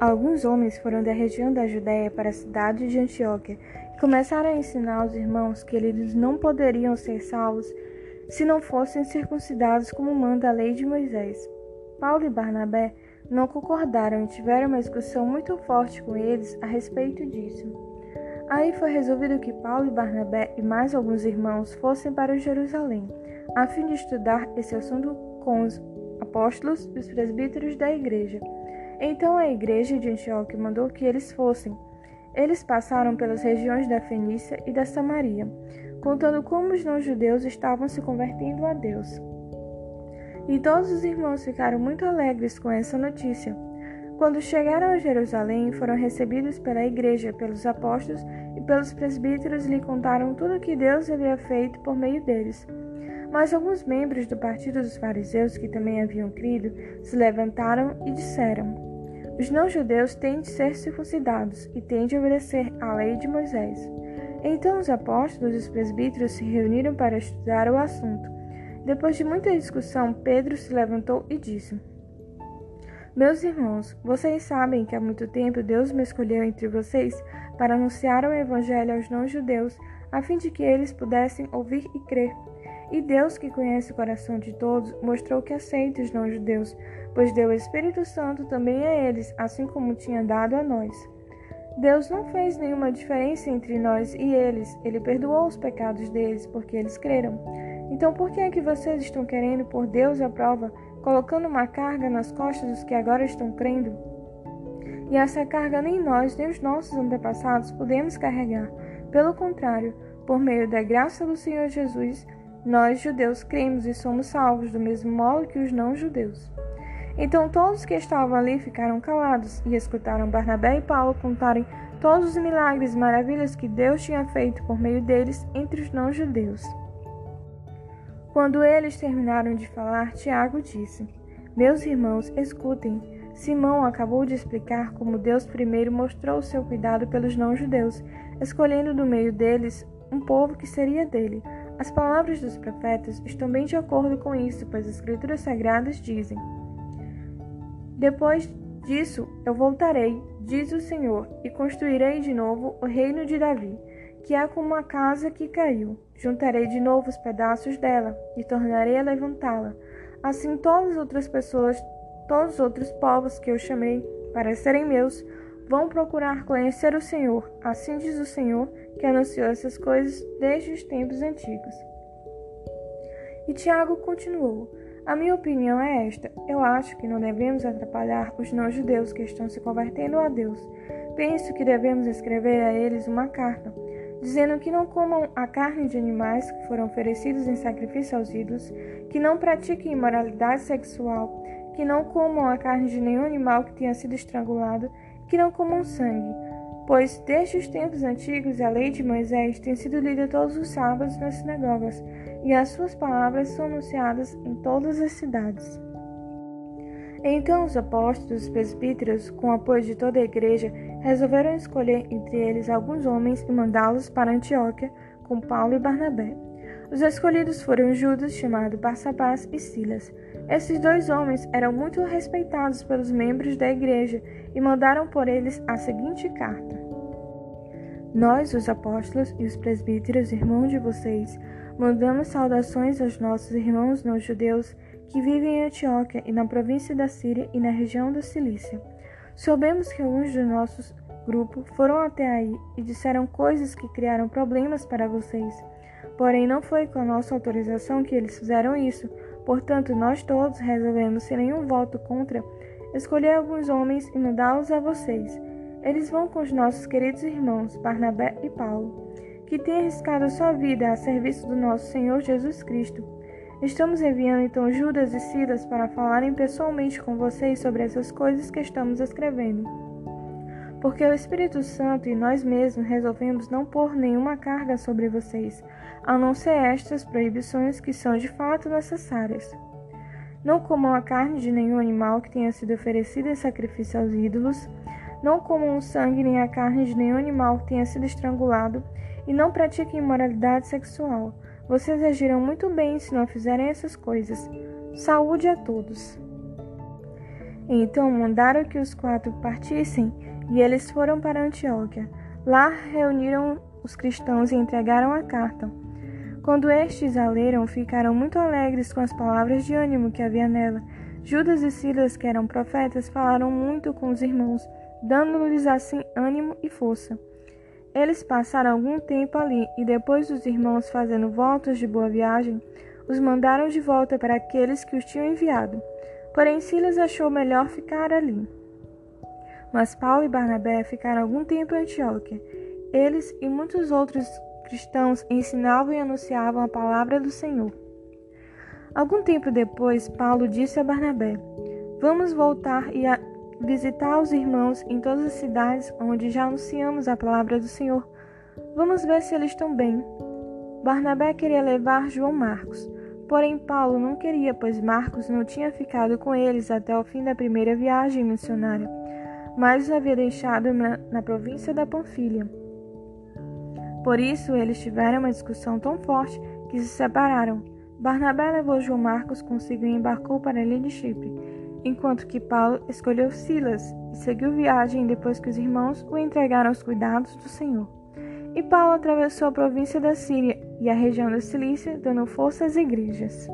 Alguns homens foram da região da Judéia para a cidade de Antioquia e começaram a ensinar aos irmãos que eles não poderiam ser salvos se não fossem circuncidados como manda a lei de Moisés. Paulo e Barnabé não concordaram e tiveram uma discussão muito forte com eles a respeito disso. Aí foi resolvido que Paulo e Barnabé e mais alguns irmãos fossem para Jerusalém, a fim de estudar esse assunto com os apóstolos e os presbíteros da igreja. Então a igreja de Antioquia mandou que eles fossem. Eles passaram pelas regiões da Fenícia e da Samaria, contando como os não-judeus estavam se convertendo a Deus. E todos os irmãos ficaram muito alegres com essa notícia. Quando chegaram a Jerusalém, foram recebidos pela igreja, pelos apóstolos e pelos presbíteros lhe contaram tudo o que Deus havia feito por meio deles. Mas alguns membros do partido dos fariseus, que também haviam crido, se levantaram e disseram: os não-judeus têm de ser circuncidados e têm de obedecer à lei de Moisés. Então os apóstolos e os presbíteros se reuniram para estudar o assunto. Depois de muita discussão, Pedro se levantou e disse: Meus irmãos, vocês sabem que há muito tempo Deus me escolheu entre vocês para anunciar o evangelho aos não-judeus, a fim de que eles pudessem ouvir e crer. E Deus, que conhece o coração de todos, mostrou que aceita os não-judeus, pois deu o Espírito Santo também a eles, assim como tinha dado a nós. Deus não fez nenhuma diferença entre nós e eles, ele perdoou os pecados deles, porque eles creram. Então, por que é que vocês estão querendo pôr Deus à prova, colocando uma carga nas costas dos que agora estão crendo? E essa carga nem nós, nem os nossos antepassados podemos carregar. Pelo contrário, por meio da graça do Senhor Jesus, nós, judeus, cremos e somos salvos do mesmo modo que os não-judeus. Então todos que estavam ali ficaram calados e escutaram Barnabé e Paulo contarem todos os milagres e maravilhas que Deus tinha feito por meio deles entre os não-judeus. Quando eles terminaram de falar, Tiago disse: Meus irmãos, escutem. Simão acabou de explicar como Deus primeiro mostrou seu cuidado pelos não-judeus, escolhendo do meio deles um povo que seria dele as palavras dos profetas estão bem de acordo com isso, pois as Escrituras Sagradas dizem: Depois disso eu voltarei, diz o Senhor, e construirei de novo o reino de Davi, que é como uma casa que caiu. Juntarei de novo os pedaços dela e tornarei a levantá-la. Assim todas as outras pessoas, todos os outros povos que eu chamei para serem meus, vão procurar conhecer o Senhor. Assim diz o Senhor, que anunciou essas coisas desde os tempos antigos. E Tiago continuou: A minha opinião é esta. Eu acho que não devemos atrapalhar os não-judeus que estão se convertendo a Deus. Penso que devemos escrever a eles uma carta, dizendo que não comam a carne de animais que foram oferecidos em sacrifício aos ídolos, que não pratiquem imoralidade sexual, que não comam a carne de nenhum animal que tenha sido estrangulado que não comam sangue, pois desde os tempos antigos a lei de Moisés tem sido lida todos os sábados nas sinagogas, e as suas palavras são anunciadas em todas as cidades. Então os apóstolos e presbíteros, com o apoio de toda a igreja, resolveram escolher entre eles alguns homens e mandá-los para Antioquia com Paulo e Barnabé. Os escolhidos foram Judas, chamado Barsabás, e Silas. Esses dois homens eram muito respeitados pelos membros da igreja e mandaram por eles a seguinte carta: Nós, os apóstolos e os presbíteros, irmãos de vocês, mandamos saudações aos nossos irmãos não judeus que vivem em Antioquia e na província da Síria e na região da Cilícia. Soubemos que alguns do nosso grupo foram até aí e disseram coisas que criaram problemas para vocês. Porém, não foi com a nossa autorização que eles fizeram isso. Portanto, nós todos resolvemos, sem nenhum voto contra, escolher alguns homens e mandá-los a vocês. Eles vão com os nossos queridos irmãos Barnabé e Paulo, que têm arriscado sua vida a serviço do nosso Senhor Jesus Cristo. Estamos enviando então Judas e Silas para falarem pessoalmente com vocês sobre essas coisas que estamos escrevendo porque o Espírito Santo e nós mesmos resolvemos não pôr nenhuma carga sobre vocês, a não ser estas proibições que são de fato necessárias. Não comam a carne de nenhum animal que tenha sido oferecido em sacrifício aos ídolos, não comam o sangue nem a carne de nenhum animal que tenha sido estrangulado, e não pratiquem imoralidade sexual. Vocês agirão muito bem se não fizerem essas coisas. Saúde a todos! Então mandaram que os quatro partissem e eles foram para Antioquia. Lá reuniram os cristãos e entregaram a carta. Quando estes a leram, ficaram muito alegres com as palavras de ânimo que havia nela. Judas e Silas, que eram profetas, falaram muito com os irmãos, dando-lhes assim ânimo e força. Eles passaram algum tempo ali e depois os irmãos, fazendo votos de boa viagem, os mandaram de volta para aqueles que os tinham enviado. Porém, Silas achou melhor ficar ali. Mas Paulo e Barnabé ficaram algum tempo em Antioquia. Eles e muitos outros cristãos ensinavam e anunciavam a palavra do Senhor. Algum tempo depois, Paulo disse a Barnabé: Vamos voltar e visitar os irmãos em todas as cidades onde já anunciamos a palavra do Senhor. Vamos ver se eles estão bem. Barnabé queria levar João Marcos, porém Paulo não queria, pois Marcos não tinha ficado com eles até o fim da primeira viagem missionária mas os havia deixado na, na província da Panfilha. Por isso, eles tiveram uma discussão tão forte que se separaram. Barnabé levou João Marcos consigo e embarcou para a ilha de Chipre, enquanto que Paulo escolheu Silas e seguiu viagem depois que os irmãos o entregaram aos cuidados do Senhor. E Paulo atravessou a província da Síria e a região da Cilícia, dando força às igrejas.